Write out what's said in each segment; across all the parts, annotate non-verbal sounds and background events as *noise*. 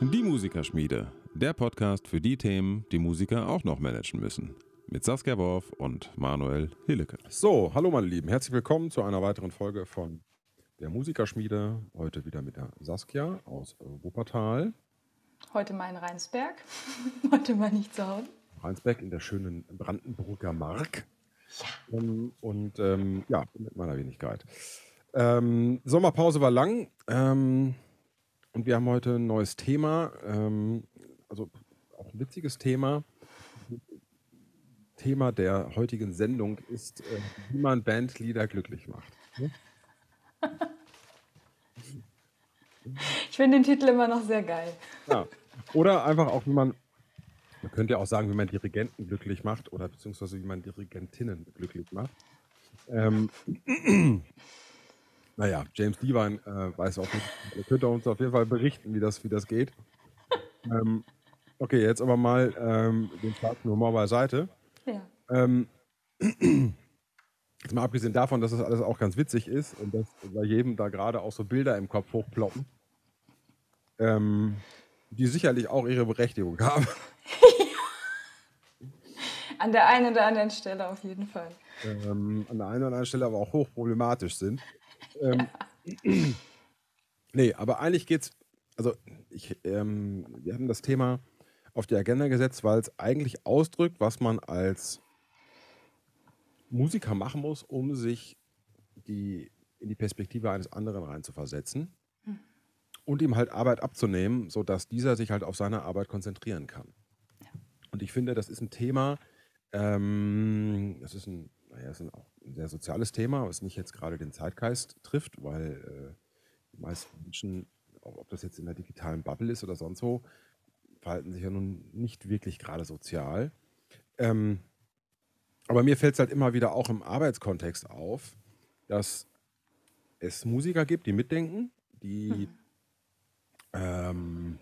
Die Musikerschmiede, der Podcast für die Themen, die Musiker auch noch managen müssen. Mit Saskia Worf und Manuel Hillecke. So, hallo meine Lieben, herzlich willkommen zu einer weiteren Folge von der Musikerschmiede. Heute wieder mit der Saskia aus Wuppertal. Heute mal in Rheinsberg, *laughs* heute mal nicht zu Hause. Rheinsberg in der schönen Brandenburger Mark. Ja. Ähm, und ähm, ja, mit meiner Wenigkeit. Ähm, Sommerpause war lang ähm, und wir haben heute ein neues Thema, ähm, also auch ein witziges Thema. Thema der heutigen Sendung ist, äh, wie man Bandleader glücklich macht. Ne? Ich finde den Titel immer noch sehr geil. Ja. Oder einfach auch, wie man, man könnte ja auch sagen, wie man Dirigenten glücklich macht oder beziehungsweise wie man Dirigentinnen glücklich macht. Ähm, naja, James Devine äh, weiß auch nicht. Er könnte uns auf jeden Fall berichten, wie das, wie das geht. *laughs* Ähm, okay, jetzt aber mal ähm, den Platz nur mal beiseite. Ja. Ähm, *clears throat* jetzt mal abgesehen davon, dass das alles auch ganz witzig ist und dass bei jedem da gerade auch so Bilder im Kopf hochploppen, ähm, die sicherlich auch ihre Berechtigung haben. *laughs* *laughs* An der einen oder anderen Stelle auf jeden Fall. ähm, an der einen oder anderen Stelle aber auch hochproblematisch sind. Ähm, *clears throat* nee, aber eigentlich geht's, also ich, ähm, wir hatten das Thema auf die Agenda gesetzt, weil es eigentlich ausdrückt, was man als Musiker machen muss, um sich die, in die Perspektive eines anderen reinzuversetzen und ihm halt Arbeit abzunehmen, sodass dieser sich halt auf seine Arbeit konzentrieren kann. Und ich finde, das ist ein Thema, ähm, das ist ein, naja, ist ein, auch ein sehr soziales Thema, was nicht jetzt gerade den Zeitgeist trifft, weil äh, die meisten Menschen, ob das jetzt in der digitalen Bubble ist oder sonst wo, verhalten sich ja nun nicht wirklich gerade sozial. Ähm, aber mir fällt es halt immer wieder auch im Arbeitskontext auf, dass es Musiker gibt, die mitdenken, die ähm,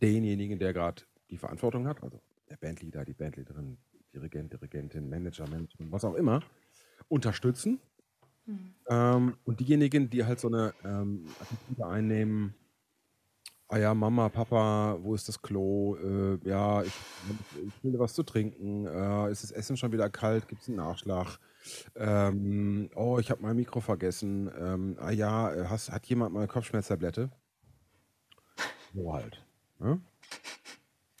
denjenigen, der gerade die Verantwortung hat, also der Bandleader, die Bandleaderin, Dirigent, Dirigentin, Manager, Managerin, was auch immer, unterstützen. Ähm, und diejenigen, die halt so eine ähm, Attitüde einnehmen, ah ja, Mama, Papa, wo ist das Klo? Äh, ja, ich, ich will was zu trinken. Äh, ist das Essen schon wieder kalt? Gibt es einen Nachschlag? Ähm, oh, ich habe mein Mikro vergessen. Ähm, ah ja, äh, hast, hat jemand mal Kopfschmerztablette? So halt. Ne?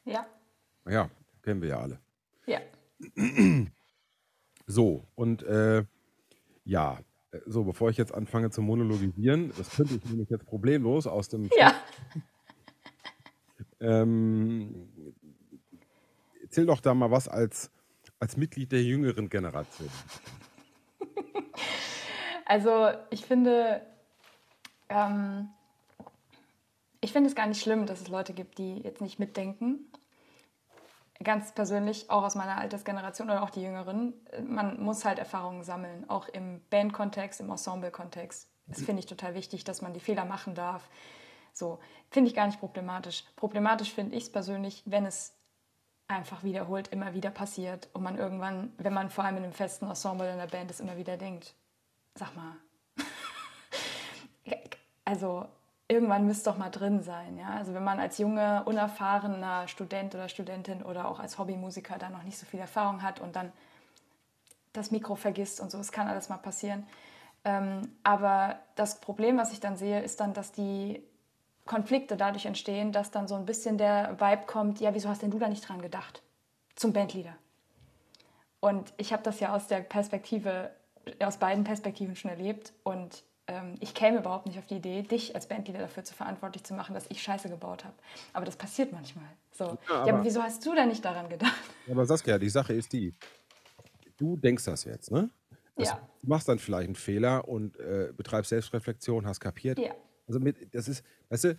Ja. Ja, kennen wir ja alle. Ja. So, und äh, ja, so, bevor ich jetzt anfange zu monologisieren, das könnte ich nämlich jetzt problemlos aus dem Ja. *laughs* Ähm, erzähl doch da mal was als, als Mitglied der jüngeren Generation. Also ich finde, ähm, ich finde es gar nicht schlimm, dass es Leute gibt, die jetzt nicht mitdenken. Ganz persönlich, auch aus meiner Altersgeneration oder auch die Jüngeren, man muss halt Erfahrungen sammeln, auch im Bandkontext, im Ensemble-Kontext. Das finde ich total wichtig, dass man die Fehler machen darf. So, finde ich gar nicht problematisch. Problematisch finde ich es persönlich, wenn es einfach wiederholt immer wieder passiert und man irgendwann, wenn man vor allem in einem festen Ensemble in der Band ist, immer wieder denkt, sag mal, *laughs* also irgendwann müsste doch mal drin sein. Ja? Also wenn man als junger, unerfahrener Student oder Studentin oder auch als Hobbymusiker da noch nicht so viel Erfahrung hat und dann das Mikro vergisst und so, es kann alles mal passieren. Ähm, aber das Problem, was ich dann sehe, ist dann, dass die Konflikte dadurch entstehen, dass dann so ein bisschen der Vibe kommt, ja, wieso hast denn du da nicht dran gedacht? Zum Bandleader. Und ich habe das ja aus der Perspektive, aus beiden Perspektiven schon erlebt und ich käme überhaupt nicht auf die Idee, dich als Bandleader dafür zu verantwortlich zu machen, dass ich Scheiße gebaut habe. Aber das passiert manchmal. So. Ja, Ja, aber, aber- wieso hast du da nicht daran gedacht? Aber Saskia, die Sache ist die, du denkst das jetzt, ne? Das, Ja. Du machst dann vielleicht einen Fehler und äh, betreibst Selbstreflexion, hast kapiert. Ja. Also mit, das ist, weißt du,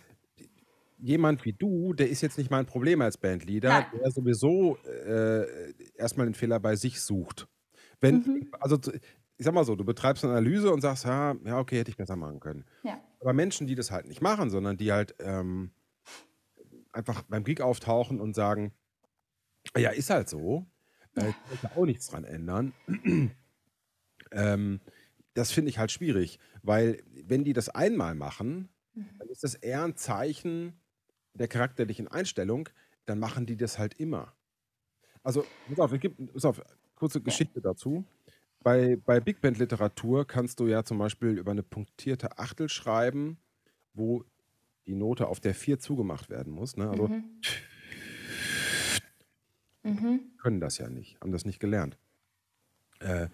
jemand wie du, der ist jetzt nicht mein Problem als Bandleader, Nein. der sowieso äh, erstmal den Fehler bei sich sucht. Wenn, Mhm. also ich sag mal so, du betreibst eine Analyse und sagst, ja, ja, okay, hätte ich besser machen können. Ja. Aber Menschen, die das halt nicht machen, sondern die halt ähm, einfach beim Gig auftauchen und sagen, ja, ist halt so, äh, ich kann auch nichts dran ändern. *clears throat* ähm, das finde ich halt schwierig, weil wenn die das einmal machen, mhm. dann ist das eher ein Zeichen der charakterlichen Einstellung, dann machen die das halt immer. Also, pass auf, es gibt, pass auf, kurze Geschichte dazu. Bei, bei Big Band Literatur kannst du ja zum Beispiel über eine punktierte Achtel schreiben, wo die Note auf der 4 zugemacht werden muss. Ne? Also mhm. Mhm. können das ja nicht, haben das nicht gelernt. Äh,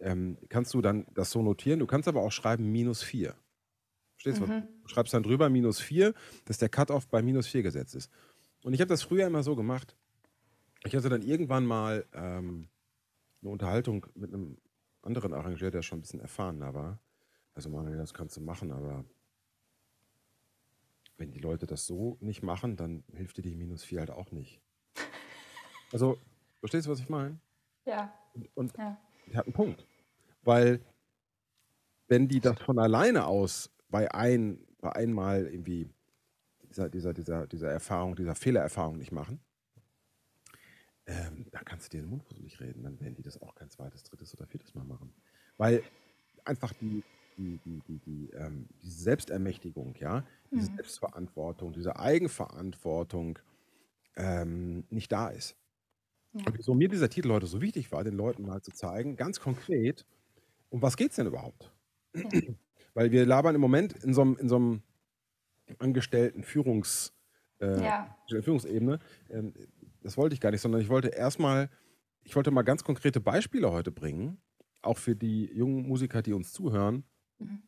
ähm, kannst du dann das so notieren. Du kannst aber auch schreiben minus 4. Verstehst du? Mhm. Du schreibst dann drüber minus 4, dass der Cut-Off bei minus 4 gesetzt ist. Und ich habe das früher immer so gemacht. Ich hatte dann irgendwann mal ähm, eine Unterhaltung mit einem anderen Arrangeur, der schon ein bisschen erfahrener war. Also, Manuel, das kannst du machen, aber wenn die Leute das so nicht machen, dann hilft dir die minus 4 halt auch nicht. *laughs* Also, verstehst du, was ich meine? Ja. Und, und ja. die hat einen Punkt. Weil, wenn die das von alleine aus bei, ein, bei einmal irgendwie dieser, dieser, dieser, dieser Erfahrung, dieser Fehlererfahrung nicht machen, ähm, da kannst du dir den Mund nicht reden. Dann werden die das auch kein zweites, drittes oder viertes Mal machen. Weil einfach die, die, die, die, die ähm, diese Selbstermächtigung, ja, diese mhm. Selbstverantwortung, diese Eigenverantwortung ähm, nicht da ist. Ja. Und wieso mir dieser Titel heute so wichtig war, den Leuten mal zu zeigen, ganz konkret, um was geht es denn überhaupt? Ja. *clears throat* Weil wir labern im Moment in so einem, in so einem angestellten Führungs, äh, ja. Führungsebene. Ähm, das wollte ich gar nicht, sondern ich wollte erstmal, ich wollte mal ganz konkrete Beispiele heute bringen, auch für die jungen Musiker, die uns zuhören, mhm.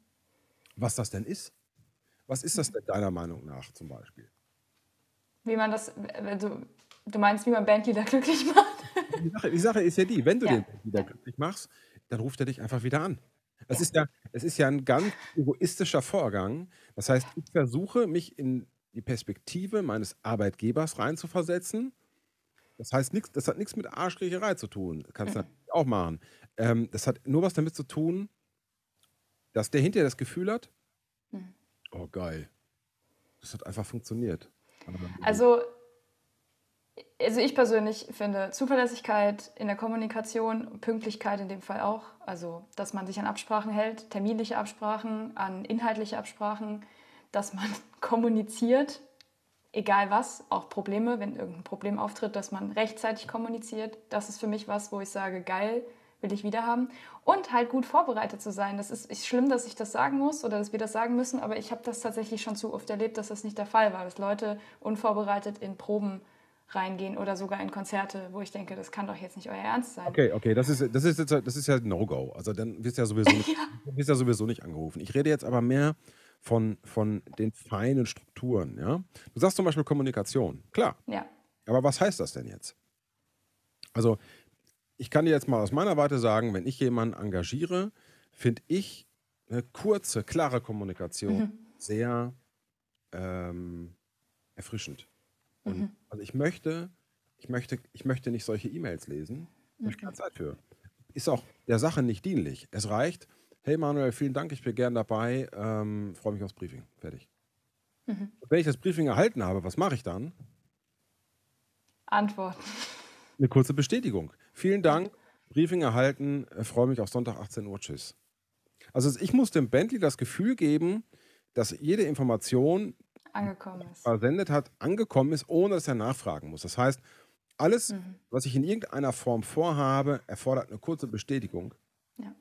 was das denn ist. Was ist das denn deiner Meinung nach zum Beispiel? Wie man das, also, du meinst, wie man Bandleader *laughs* glücklich macht? Die Sache, die Sache ist ja die, wenn du ja. den Bandleader glücklich machst, dann ruft er dich einfach wieder an. Es, ja. ist ja, es ist ja ein ganz egoistischer Vorgang. Das heißt, ich versuche, mich in die Perspektive meines Arbeitgebers reinzuversetzen. Das heißt, nix, das hat nichts mit Arschkriecherei zu tun. Das kannst du mhm. natürlich auch machen. Ähm, das hat nur was damit zu tun, dass der hinterher das Gefühl hat, mhm. oh geil, das hat einfach funktioniert. Also, also ich persönlich finde Zuverlässigkeit in der Kommunikation, Pünktlichkeit in dem Fall auch, also dass man sich an Absprachen hält, terminliche Absprachen, an inhaltliche Absprachen, dass man *laughs* kommuniziert, egal was, auch Probleme, wenn irgendein Problem auftritt, dass man rechtzeitig kommuniziert. Das ist für mich was, wo ich sage, geil, will ich wieder haben. Und halt gut vorbereitet zu sein. Das ist, ist schlimm, dass ich das sagen muss oder dass wir das sagen müssen, aber ich habe das tatsächlich schon zu oft erlebt, dass das nicht der Fall war, dass Leute unvorbereitet in Proben reingehen oder sogar in Konzerte, wo ich denke, das kann doch jetzt nicht euer Ernst sein. Okay, okay, das ist, das ist, jetzt, das ist ja No-Go. Also dann wirst du ja sowieso *laughs* nicht, ja. wirst ja sowieso nicht angerufen. Ich rede jetzt aber mehr von, von den feinen Strukturen. Ja? Du sagst zum Beispiel Kommunikation. Klar. Ja. Aber was heißt das denn jetzt? Also ich kann dir jetzt mal aus meiner Warte sagen, wenn ich jemanden engagiere, finde ich eine kurze, klare Kommunikation mhm. sehr ähm, erfrischend. Und mhm. also ich möchte, ich möchte, ich möchte nicht solche E-Mails lesen. Da habe ich keine Zeit für. Ist auch der Sache nicht dienlich. Es reicht, hey Manuel, vielen Dank, ich bin gern dabei, ähm, freue mich aufs Briefing. Fertig. Mhm. Wenn ich das Briefing erhalten habe, was mache ich dann? Antworten. Eine kurze Bestätigung. Vielen Dank, Briefing erhalten, äh, freue mich auf Sonntag 18 Uhr, tschüss. Also ich muss dem Bentley das Gefühl geben, dass jede Information, angekommen ist. versendet hat, angekommen ist, ohne dass er nachfragen muss. Das heißt, alles, mhm. was ich in irgendeiner Form vorhabe, erfordert eine kurze Bestätigung. Ja.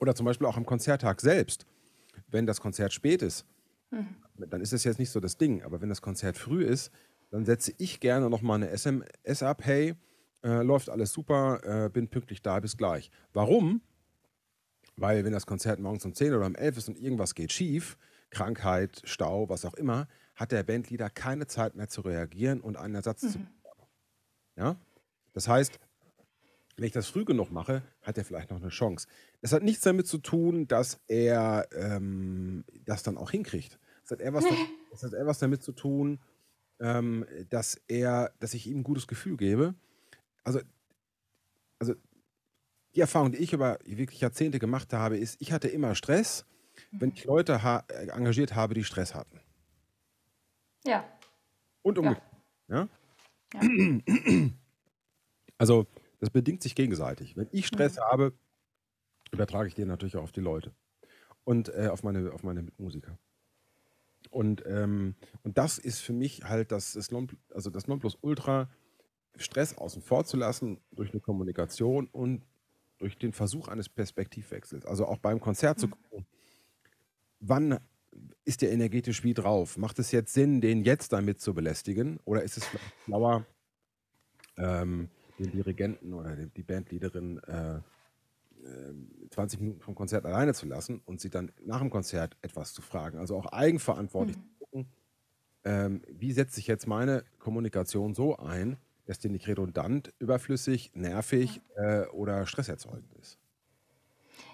Oder zum Beispiel auch am Konzerttag selbst. Wenn das Konzert spät ist, mhm. dann ist das jetzt nicht so das Ding. Aber wenn das Konzert früh ist, dann setze ich gerne nochmal eine SMS ab, hey, äh, läuft alles super, äh, bin pünktlich da, bis gleich. Warum? Weil wenn das Konzert morgens um 10 oder um 11 ist und irgendwas geht schief, Krankheit, Stau, was auch immer, hat der Bandleader keine Zeit mehr zu reagieren und einen Ersatz mhm. zu Ja? Das heißt, wenn ich das früh genug mache, hat er vielleicht noch eine Chance. Das hat nichts damit zu tun, dass er ähm, das dann auch hinkriegt. Das hat eher was, damit, das hat eher was damit zu tun, ähm, dass er, dass ich ihm ein gutes Gefühl gebe also, also die Erfahrung, die ich über wirklich Jahrzehnte gemacht habe, ist, ich hatte immer Stress, wenn mhm. ich Leute ha äh, engagiert habe, die Stress hatten. Ja. Und umgekehrt. Ja. ja. Also, das bedingt sich gegenseitig. Wenn ich Stress mhm. habe, übertrage ich den natürlich auch auf die Leute. und äh, auf meine, auf meine Musiker. Und, ähm, und das ist für mich halt das, das, non, also das Nonplusultra, Stress außen vor zu lassen durch eine Kommunikation und durch den Versuch eines Perspektivwechsels. Also auch beim Konzert mhm. zu gucken, wann ist der energetisch wie drauf? Macht es jetzt Sinn, den jetzt damit zu belästigen? Oder ist es vielleicht schlauer, ähm, den Dirigenten oder die Bandleaderin äh, 20 äh, Minuten vom Konzert alleine zu lassen und sie dann nach dem Konzert etwas zu fragen. Also auch eigenverantwortlich mhm. zu gucken, ähm, wie setze ich jetzt meine Kommunikation so ein, dass die nicht redundant, überflüssig, nervig äh, oder stresserzeugend ist.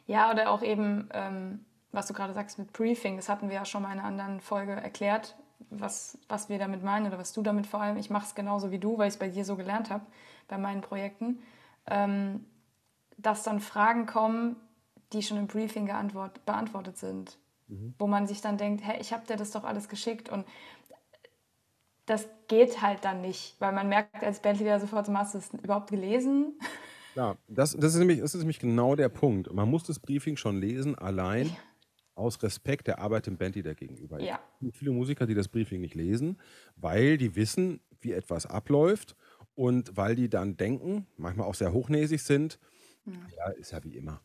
Ja, oder auch eben, ähm, was du gerade sagst mit Briefing, das hatten wir ja schon mal in einer anderen Folge erklärt, was, was wir damit meinen oder was du damit vor allem. Ich mache es genauso wie du, weil ich es bei dir so gelernt habe, bei meinen Projekten. Ähm, dass dann Fragen kommen, die schon im Briefing beantwortet sind. Mhm. Wo man sich dann denkt, hey, ich habe dir das doch alles geschickt und das geht halt dann nicht, weil man merkt als Bandleader sofort, hast du es überhaupt gelesen? Ja, das, das, ist nämlich, das ist nämlich genau der Punkt. Man muss das Briefing schon lesen, allein ja. Aus Respekt der Arbeit dem Bandleader gegenüber. Ja. Es gibt viele Musiker, die das Briefing nicht lesen, weil die wissen, wie etwas abläuft und weil die dann denken, manchmal auch sehr hochnäsig sind, Mhm. Ja, ist ja wie immer.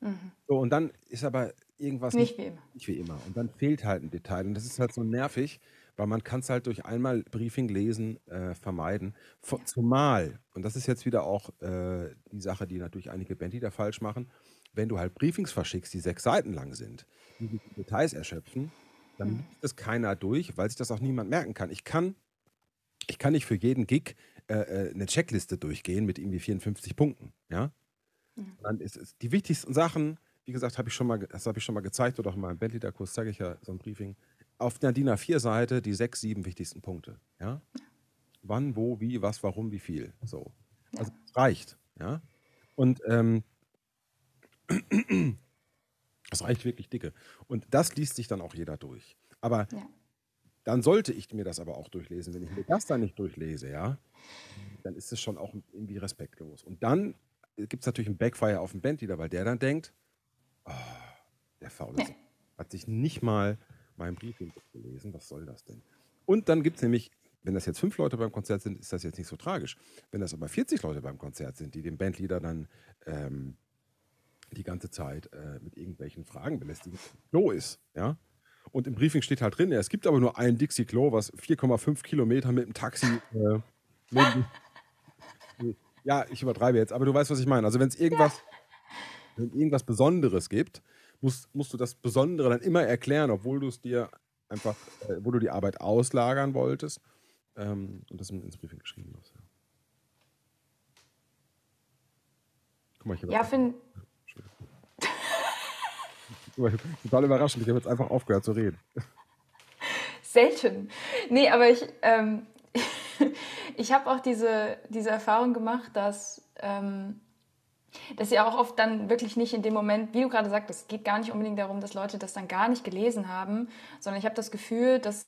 Mhm. So, und dann ist aber irgendwas nicht, nicht, wie immer. Nicht wie immer. Und dann fehlt halt ein Detail. Und das ist halt so nervig, weil man kann es halt durch einmal Briefing lesen äh, vermeiden. Ja. Zumal, und das ist jetzt wieder auch äh, die Sache, die natürlich einige Bandleader falsch machen, wenn du halt Briefings verschickst, die sechs Seiten lang sind, die die Details erschöpfen, dann mhm. liest das keiner durch, weil sich das auch niemand merken kann. Ich kann, ich kann nicht für jeden Gig äh, äh eine Checkliste durchgehen mit irgendwie 54 Punkten. Ja? Dann ist es die wichtigsten Sachen, wie gesagt, habe ich schon mal, das habe ich schon mal gezeigt oder auch in meinem Bandleader-Kurs zeige ich ja so ein Briefing. Auf der DIN A4-Seite die sechs, sieben wichtigsten Punkte. Ja? Wann, wo, wie, was, warum, wie viel. So. Also es reicht. Ja? Und ähm, *clears throat* das reicht wirklich dicke. Und das liest sich dann auch jeder durch. Aber ja. dann sollte ich mir das aber auch durchlesen. Wenn ich mir das dann nicht durchlese, ja, dann ist es schon auch irgendwie respektlos. Und dann gibt es natürlich einen Backfire auf den Bandleader, weil der dann denkt, oh, der Faule ja. hat sich nicht mal meinen Briefing gelesen, was soll das denn? Und dann gibt es nämlich, wenn das jetzt fünf Leute beim Konzert sind, ist das jetzt nicht so tragisch. Wenn das aber 40 Leute beim Konzert sind, die den Bandleader dann ähm, die ganze Zeit äh, mit irgendwelchen Fragen belästigen, Klo ist, ja. Und im Briefing steht halt drin, es gibt aber nur ein Dixie-Klo, was 4,5 Kilometer mit dem Taxi äh, ja, ich übertreibe jetzt, aber du weißt, was ich meine. Also wenn es irgendwas, ja. irgendwas Besonderes gibt, musst, musst du das Besondere dann immer erklären, obwohl du es dir einfach, äh, wo du die Arbeit auslagern wolltest ähm, und das ins Briefing geschrieben hast. Ja. Guck mal, ich habe. Ja, finde. *laughs* Total überraschend. Ich habe jetzt einfach aufgehört zu reden. Selten. Nee, aber ich, ähm, *laughs* ich habe auch diese, diese Erfahrung gemacht, dass, ähm, dass sie auch oft dann wirklich nicht in dem Moment, wie du gerade sagst, es geht gar nicht unbedingt darum, dass Leute das dann gar nicht gelesen haben, sondern ich habe das Gefühl, dass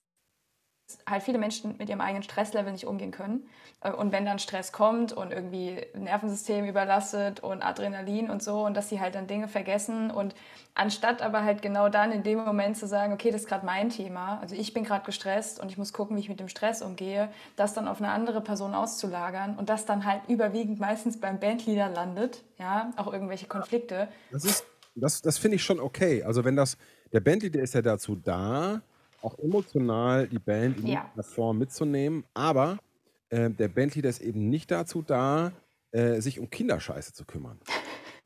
halt viele Menschen mit ihrem eigenen Stresslevel nicht umgehen können. Äh, und wenn dann Stress kommt und irgendwie Nervensystem überlastet und Adrenalin und so und dass sie halt dann Dinge vergessen und anstatt aber halt genau dann in dem Moment zu sagen, okay, das ist gerade mein Thema, also ich bin gerade gestresst und ich muss gucken, wie ich mit dem Stress umgehe, das dann auf eine andere Person auszulagern und das dann halt überwiegend meistens beim Bandleader landet, ja, auch irgendwelche Konflikte. Das ist, das, das finde ich schon okay. Also wenn das, der Bandleader ist ja dazu da, auch emotional die Band in ja. der Form mitzunehmen, aber äh, der Bandleader ist eben nicht dazu da, äh, sich um Kinderscheiße zu kümmern. *laughs*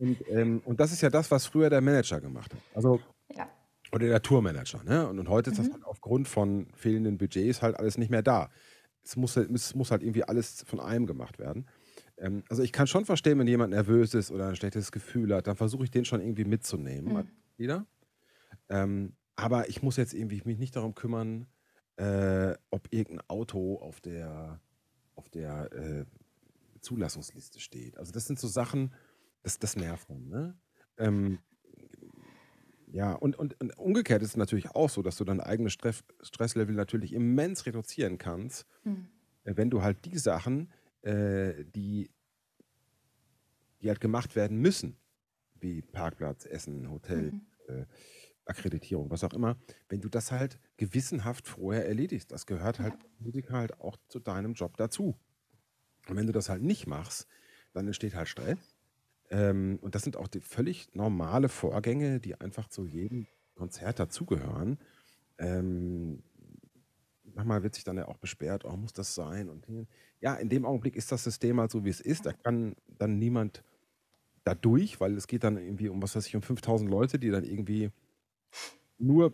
Und, ähm, und das ist ja das, was früher der Manager gemacht hat. Also, ja. Oder der Tourmanager. Ne? Und, und heute ist das mhm. halt aufgrund von fehlenden Budgets halt alles nicht mehr da. Es muss, es muss halt irgendwie alles von einem gemacht werden. Ähm, also ich kann schon verstehen, wenn jemand nervös ist oder ein schlechtes Gefühl hat, dann versuche ich den schon irgendwie mitzunehmen. Mhm. Ähm, aber ich muss jetzt irgendwie mich nicht darum kümmern, äh, ob irgendein Auto auf der, auf der äh, Zulassungsliste steht. Also das sind so Sachen, das, das nervt dann. Ne? Ähm, ja, und, und, und, umgekehrt ist es natürlich auch so, dass du dein eigenes Stress, Stresslevel natürlich immens reduzieren kannst, mhm. wenn du halt die Sachen, äh, die, die halt gemacht werden müssen, wie Parkplatz, Essen, Hotel, mhm. äh, Akkreditierung, was auch immer, wenn du das halt gewissenhaft vorher erledigst. Das gehört halt Musiker halt auch zu deinem Job dazu. Und wenn du das halt nicht machst, dann entsteht halt Stress. Ähm, und das sind auch die völlig normale Vorgänge, die einfach zu jedem Konzert dazugehören. Ähm, manchmal wird sich dann ja auch besperrt, oh, muss das sein? Und ja, in dem Augenblick ist das System halt so, wie es ist. Da kann dann niemand da durch, weil es geht dann irgendwie um, was weiß ich, um 5000 Leute, die dann irgendwie nur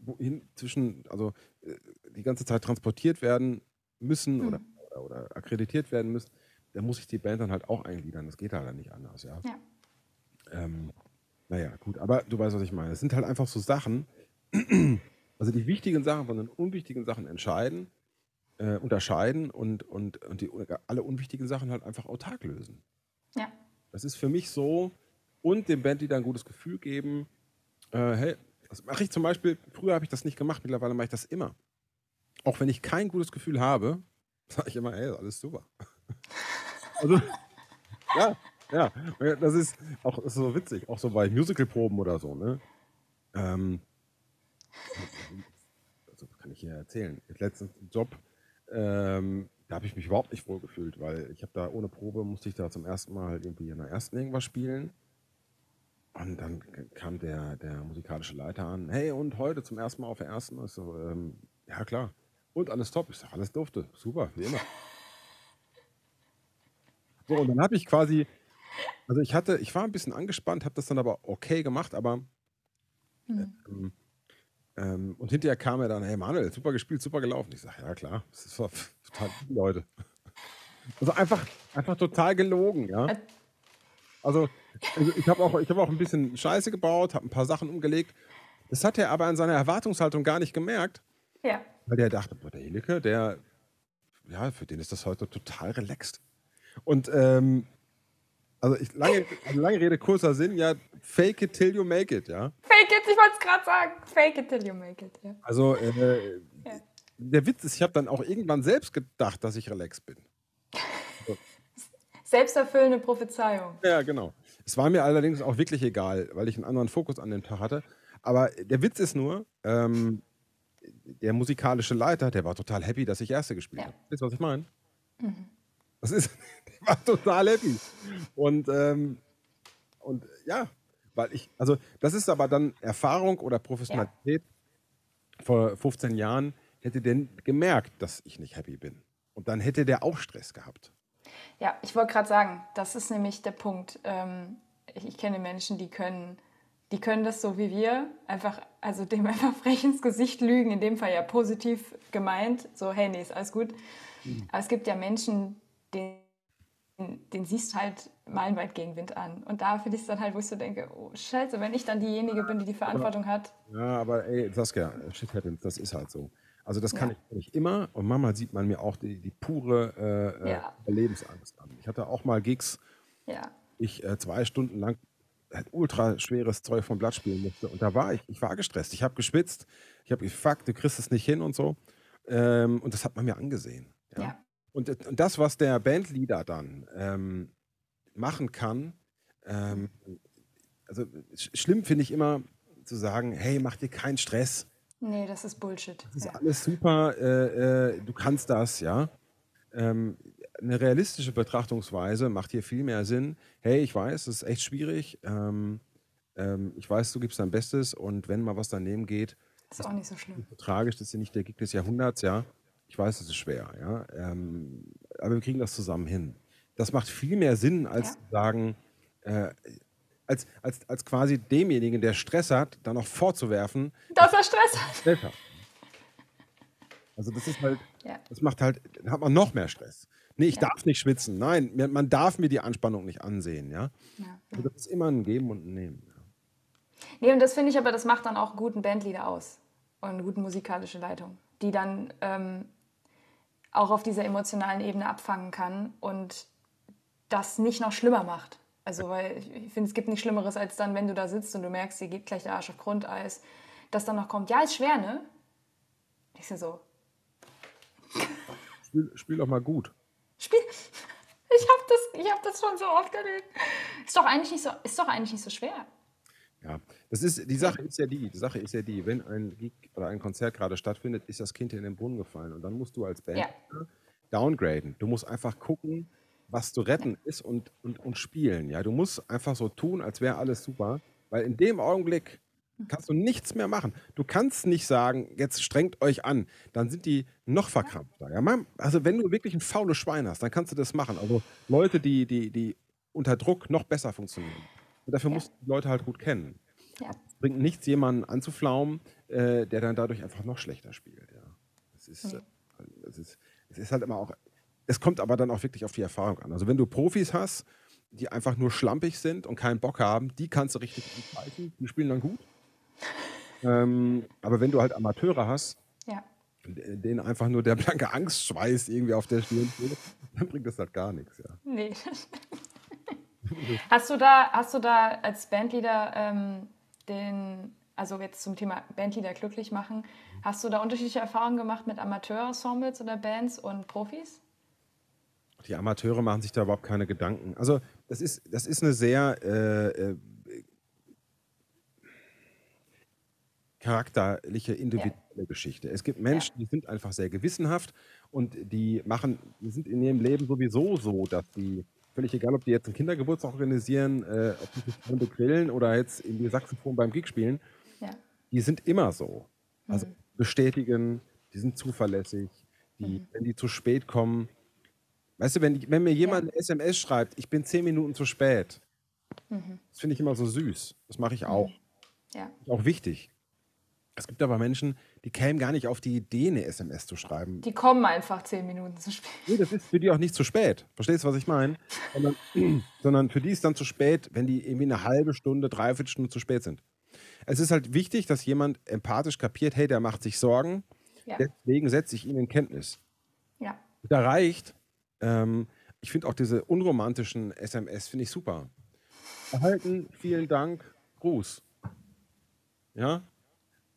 wohin zwischen, also äh, die ganze Zeit transportiert werden müssen mhm. oder, oder akkreditiert werden müssen. Da muss ich die Band dann halt auch eingliedern. Das geht halt dann nicht anders, ja. ja. Ähm, naja, gut, aber du weißt, was ich meine. Es sind halt einfach so Sachen, *clears throat* also die wichtigen Sachen von den unwichtigen Sachen entscheiden, äh, unterscheiden und, und, und die, alle unwichtigen Sachen halt einfach autark lösen. Ja. Das ist für mich so, und dem Bandleader ein gutes Gefühl geben. Äh, hey, das mache ich zum Beispiel, früher habe ich das nicht gemacht, mittlerweile mache ich das immer. Auch wenn ich kein gutes Gefühl habe, *laughs* sage ich immer, hey, alles super. *laughs* also, ja, ja, das ist auch das ist so witzig, auch so bei Musicalproben oder so, ne? Ähm, also kann ich hier erzählen. Letztens Job, ähm, da habe ich mich überhaupt nicht wohl gefühlt, weil ich habe da ohne Probe musste ich da zum ersten Mal irgendwie in der ersten irgendwas spielen. Und dann kam der, der musikalische Leiter an, hey, und heute zum ersten Mal auf der ersten? Ich so, ähm, ja klar. Und alles top. Ich sage, alles durfte. Super, wie immer. So, und dann habe ich quasi, also ich hatte, ich war ein bisschen angespannt, habe das dann aber okay gemacht, aber mhm. ähm, ähm, und hinterher kam er dann, hey Manuel, super gespielt, super gelaufen. Ich sage, ja klar, das ist total Leute. Also einfach, einfach total gelogen, ja. Also, ich habe auch, hab auch ein bisschen Scheiße gebaut, habe ein paar Sachen umgelegt. Das hat er aber an seiner Erwartungshaltung gar nicht gemerkt. Ja. Weil der dachte, boah, der Hilike, der, ja, für den ist das heute total relaxed. Und ähm, also, ich, lange, also lange Rede, kurzer Sinn, ja, fake it till you make it, ja. Fake it, ich wollte es gerade sagen. Fake it till you make it, ja. Also, äh, ja. der Witz ist, ich habe dann auch irgendwann selbst gedacht, dass ich relaxed bin. Selbsterfüllende Prophezeiung. Ja, genau. Es war mir allerdings auch wirklich egal, weil ich einen anderen Fokus an dem Tag hatte. Aber der Witz ist nur, ähm, der musikalische Leiter, der war total happy, dass ich Erste gespielt ja. habe. Weißt du, was ich meine? Mhm. Das ist, *laughs* der war total happy. Und, ähm, und ja, weil ich, also das ist aber dann Erfahrung oder Professionalität. Ja. Vor 15 Jahren hätte der gemerkt, dass ich nicht happy bin. Und dann hätte der auch Stress gehabt. Ja, ich wollte gerade sagen, das ist nämlich der Punkt. Ähm, ich, ich, kenne Menschen, die können, die können das so wie wir, einfach, also dem *laughs* einfach frech ins Gesicht lügen, in dem Fall ja positiv gemeint, so, hey, nee, ist alles gut. Mhm. Aber es gibt ja Menschen, denen den siehst halt meilenweit gegen Wind an. Und da finde ich es dann halt, wo ich so denke, oh Scheiße, wenn ich dann diejenige bin, die die Verantwortung aber, hat. Ja, aber ey, Saskia, shit happens, das ist halt so. Also das kann ja. ich nicht immer und manchmal sieht man mir auch die, die pure äh, äh ja. Lebensangst an. Ich hatte auch mal Gigs, ja. ich äh, zwei Stunden lang halt ultra schweres Zeug vom Blatt spielen musste und da war ich, ich war gestresst, ich habe geschwitzt, ich habe gesagt, du kriegst es nicht hin und so ähm, und das hat man mir angesehen. ja. Und, und das, was der Bandleader dann ähm, machen kann, ähm, also schlimm finde ich immer zu sagen, hey, mach dir keinen Stress. Nee, das ist Bullshit. Das ist ja. alles super, äh, äh, du kannst das, ja. Ähm, eine realistische Betrachtungsweise macht hier viel mehr Sinn. Hey, ich weiß, es ist echt schwierig. Ähm, ähm, ich weiß, du gibst dein Bestes und wenn mal was daneben geht, das ist auch nicht so schlimm. So tragisch, das ist ja nicht der Gig des Jahrhunderts, ja. Ich weiß, es ist schwer, ja. Ähm, aber wir kriegen das zusammen hin. Das macht viel mehr Sinn, als ja. zu sagen, äh, als, als, als quasi demjenigen, der Stress hat, dann noch vorzuwerfen. Dass er Stress hat. *laughs* Also das ist halt, ja. das macht halt, dann hat man noch mehr Stress. Nee, ich ja. darf nicht schwitzen. Nein, man darf mir die Anspannung nicht ansehen, ja. ja. Also das ist immer ein Geben und ein Nehmen. Ja. Nee, und das finde ich aber, das macht dann auch guten Bandleader aus und eine gute musikalische Leitung, die dann ähm, auch auf dieser emotionalen Ebene abfangen kann und das nicht noch schlimmer macht. Also, weil ich finde, es gibt nichts Schlimmeres, als dann, wenn du da sitzt und du merkst, dir geht gleich der Arsch auf Grundeis, dass dann noch kommt, ja, ist schwer, ne? Ich sehe so. Spiel, spiel doch mal gut. Spiel. *laughs* Ich habe das, hab das schon so oft erlebt. Ist doch, eigentlich nicht so, ist doch eigentlich nicht so schwer. Ja, Das ist, die Sache ist ja die, die Sache ist ja die, wenn ein Gig oder ein Konzert gerade stattfindet, ist das Kind in den Brunnen gefallen. Und dann musst du als Band Ja. downgraden. Du musst einfach gucken, was zu retten ist und, und, und spielen. Ja, du musst einfach so tun, als wäre alles super. Weil in dem Augenblick kannst du nichts mehr machen. Du kannst nicht sagen, jetzt strengt euch an. Dann sind die noch verkrampfter. Ja, also wenn du wirklich ein faules Schwein hast, dann kannst du das machen. Also Leute, die, die, die unter Druck noch besser funktionieren. Und dafür Ja. musst du die Leute halt gut kennen. Ja. Es bringt nichts, jemanden anzuflaumen, äh, der dann dadurch einfach noch schlechter spielt. Ja. Das ist, äh, das ist, es ist halt immer auch, es kommt aber dann auch wirklich auf die Erfahrung an. Also wenn du Profis hast, die einfach nur schlampig sind und keinen Bock haben, die kannst du richtig anpfeifen, die spielen dann gut. Ähm, aber wenn du halt Amateure hast, Ja. denen einfach nur der blanke Angstschweiß irgendwie auf der Stirn steht, dann bringt das halt gar nichts. Ja. Nee. hast, du da, hast du da als Bandleader ähm, den, also jetzt zum Thema Bandleader glücklich machen, hast du da unterschiedliche Erfahrungen gemacht mit Amateurensembles oder Bands und Profis? Die Amateure machen sich da überhaupt keine Gedanken. Also das ist, das ist eine sehr äh, äh, charakterliche, individuelle Geschichte. Es gibt Menschen, die sind einfach sehr gewissenhaft und die machen, die sind in ihrem Leben sowieso so, dass die, völlig egal, ob die jetzt einen Kindergeburtstag organisieren, äh, ob die sich Freunde grillen oder jetzt in die Saxophon beim Gig spielen, Ja. die sind immer so. Also Mhm. bestätigen, die sind zuverlässig, die, wenn die zu spät kommen. Weißt du, wenn, wenn mir jemand eine SMS schreibt, ich bin zehn Minuten zu spät, Mhm. das finde ich immer so süß. Das mache ich auch. Ja. Ist auch wichtig. Es gibt aber Menschen, die kämen gar nicht auf die Idee, eine SMS zu schreiben. Die kommen einfach zehn Minuten zu spät. Nee, das ist für die auch nicht zu spät. Verstehst du, was ich meine? Sondern, *clears throat* sondern für die ist dann zu spät, wenn die irgendwie eine halbe Stunde, dreiviertel Stunde zu spät sind. Es ist halt wichtig, dass jemand empathisch kapiert, hey, der macht sich Sorgen, Ja. deswegen setze ich ihn in Kenntnis. Ja. Da reicht, ähm, ich finde auch diese unromantischen SMS, finde ich super. Erhalten, vielen Dank, Gruß. Ja?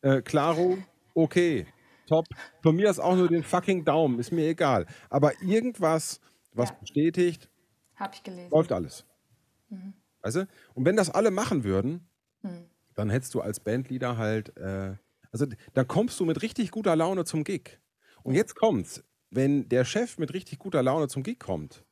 Äh, Claro, okay, top. Von mir ist auch nur den fucking Daumen, ist mir egal. Aber irgendwas, was Ja. bestätigt, Habe ich gelesen. läuft alles. Weißt du? Und wenn das alle machen würden, Mhm. dann hättest du als Bandleader halt, äh, also dann kommst du mit richtig guter Laune zum Gig. Und jetzt kommt's, wenn der Chef mit richtig guter Laune zum Gig kommt,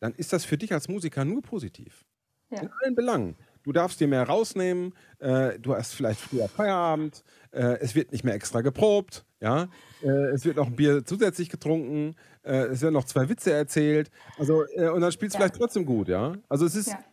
dann ist das für dich als Musiker nur positiv. Ja. In allen Belangen. Du darfst dir mehr rausnehmen, äh, du hast vielleicht früher Feierabend, äh, es wird nicht mehr extra geprobt, ja, äh, es wird noch ein Bier zusätzlich getrunken, äh, es werden noch zwei Witze erzählt, also äh, und dann spielst du Ja. vielleicht trotzdem gut, ja. Also es ist, Ja.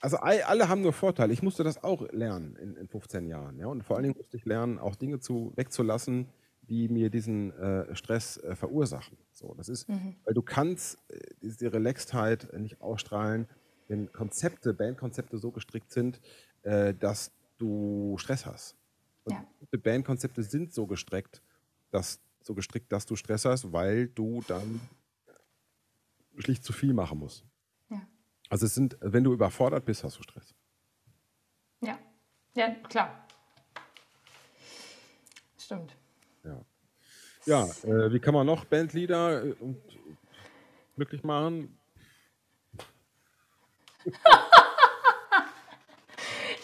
also all- alle haben nur Vorteile. Ich musste das auch lernen in, in 15 Jahren, ja, und vor allen Dingen musste ich lernen, auch Dinge zu wegzulassen, die mir diesen äh, Stress äh, verursachen. So, das ist, weil du kannst äh, diese Relaxedheit äh, nicht ausstrahlen, wenn Konzepte, Bandkonzepte so gestrickt sind, äh, dass du Stress hast. Und Ja. die Bandkonzepte sind so gestrickt, dass so gestrickt, dass du Stress hast, weil du dann schlicht zu viel machen musst. Ja. Also es sind, wenn du überfordert bist, hast du Stress. Ja. Ja, klar. Stimmt. Ja, ja äh, wie kann man noch Bandleader äh, und glücklich machen? *laughs*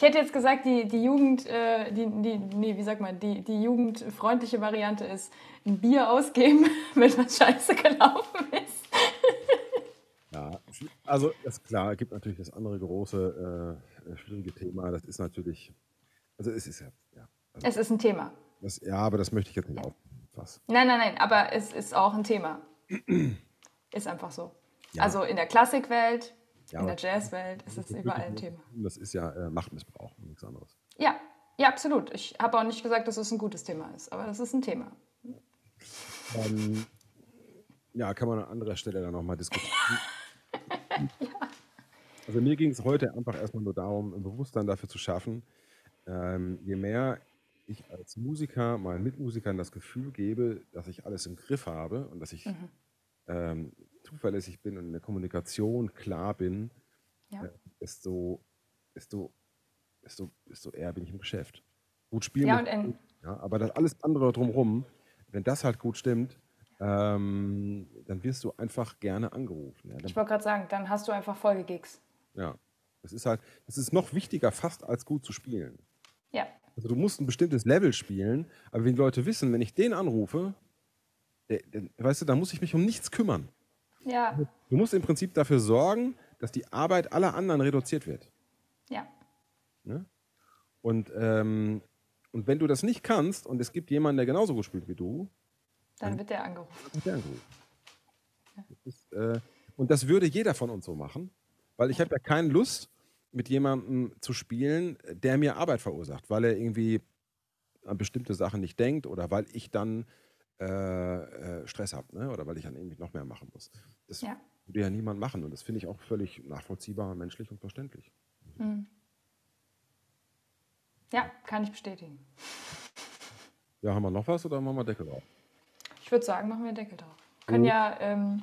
Ich hätte jetzt gesagt, die, die Jugend, äh, die, die, nee, wie sagt man, die, die jugendfreundliche Variante ist ein Bier ausgeben, *laughs* wenn was scheiße gelaufen ist. *laughs* Ja, also das ist klar, es gibt natürlich das andere große äh, schwierige Thema. Das ist natürlich, also es ist ja, ja, also Es ist ein Thema. Das, ja, aber das möchte ich jetzt nicht auffassen. Nein, nein, nein, aber es ist auch ein Thema. *clears throat* Ist einfach so. Ja. Also in der Klassikwelt, Ja, in der Jazzwelt ist es *laughs* überall ein Thema. Das ist ja äh, Machtmissbrauch und nichts anderes. Ja, ja, absolut. Ich habe auch nicht gesagt, dass es ein gutes Thema ist, aber das ist ein Thema. Ähm, ja, kann man an anderer Stelle dann nochmal diskutieren. *laughs* Also mir ging es heute einfach erstmal nur darum, ein Bewusstsein dafür zu schaffen, ähm, je mehr ich als Musiker meinen Mitmusikern das Gefühl gebe, dass ich alles im Griff habe und dass ich ähm, zuverlässig bin und in der Kommunikation klar bin, Ja. äh, desto, desto, desto, desto eher bin ich im Geschäft. Gut spielen, Ja, muss und in- gut, ja, aber das alles andere drumherum, wenn das halt gut stimmt, ähm, dann wirst du einfach gerne angerufen. Ja, dann, Ich wollte gerade sagen, dann hast du einfach Folgegigs. ja. Das ist halt, das ist noch wichtiger fast als gut zu spielen. Also du musst ein bestimmtes Level spielen, aber wenn die Leute wissen, wenn ich den anrufe, der, der, weißt du, dann muss ich mich um nichts kümmern. Ja. Du musst im Prinzip dafür sorgen, dass die Arbeit aller anderen reduziert wird. Ja. Ne? Und, ähm, und wenn du das nicht kannst und es gibt jemanden, der genauso gut spielt wie du, dann wird der angerufen. wird der angerufen. Das ist, äh, und das würde jeder von uns so machen, weil ich habe ja keine Lust, mit jemandem zu spielen, der mir Arbeit verursacht, weil er irgendwie an bestimmte Sachen nicht denkt oder weil ich dann äh, äh, Stress habe ne? oder weil ich dann irgendwie noch mehr machen muss. Das Ja. würde ja niemand machen und das finde ich auch völlig nachvollziehbar, menschlich und verständlich. Mhm. Ja, kann ich bestätigen. *laughs* Ja, haben wir noch was oder machen wir Deckel drauf? Ich würde sagen, machen wir Deckel drauf. Wir können ja ähm,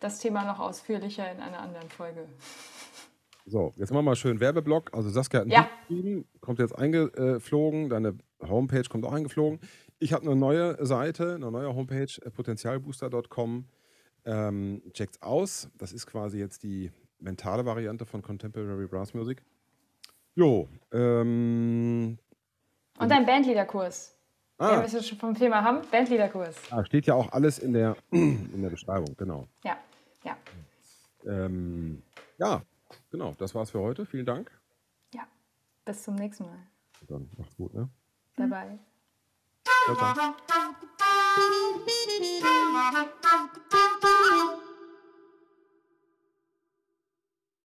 das Thema noch ausführlicher in einer anderen Folge. So, jetzt machen wir mal schön Werbeblock. Also Saskia hat ein Ja. Geschrieben, kommt jetzt eingeflogen, deine Homepage kommt auch eingeflogen. Ich habe eine neue Seite, eine neue Homepage, äh, potenzialbooster.com. Ähm, checkt's aus. Das ist quasi jetzt die mentale Variante von Contemporary Brass Music. Jo, ähm, Und dein Bandleaderkurs. Ah, wir es jetzt schon vom Thema haben, Bandleaderkurs. ah, steht ja auch alles in der, *clears throat* in der Beschreibung, genau. Ja, ja, Ähm, ja, genau, das war's für heute. Vielen Dank. ja. Bis zum nächsten Mal. Dann macht's gut, ne? Bye bye. Ciao, ciao.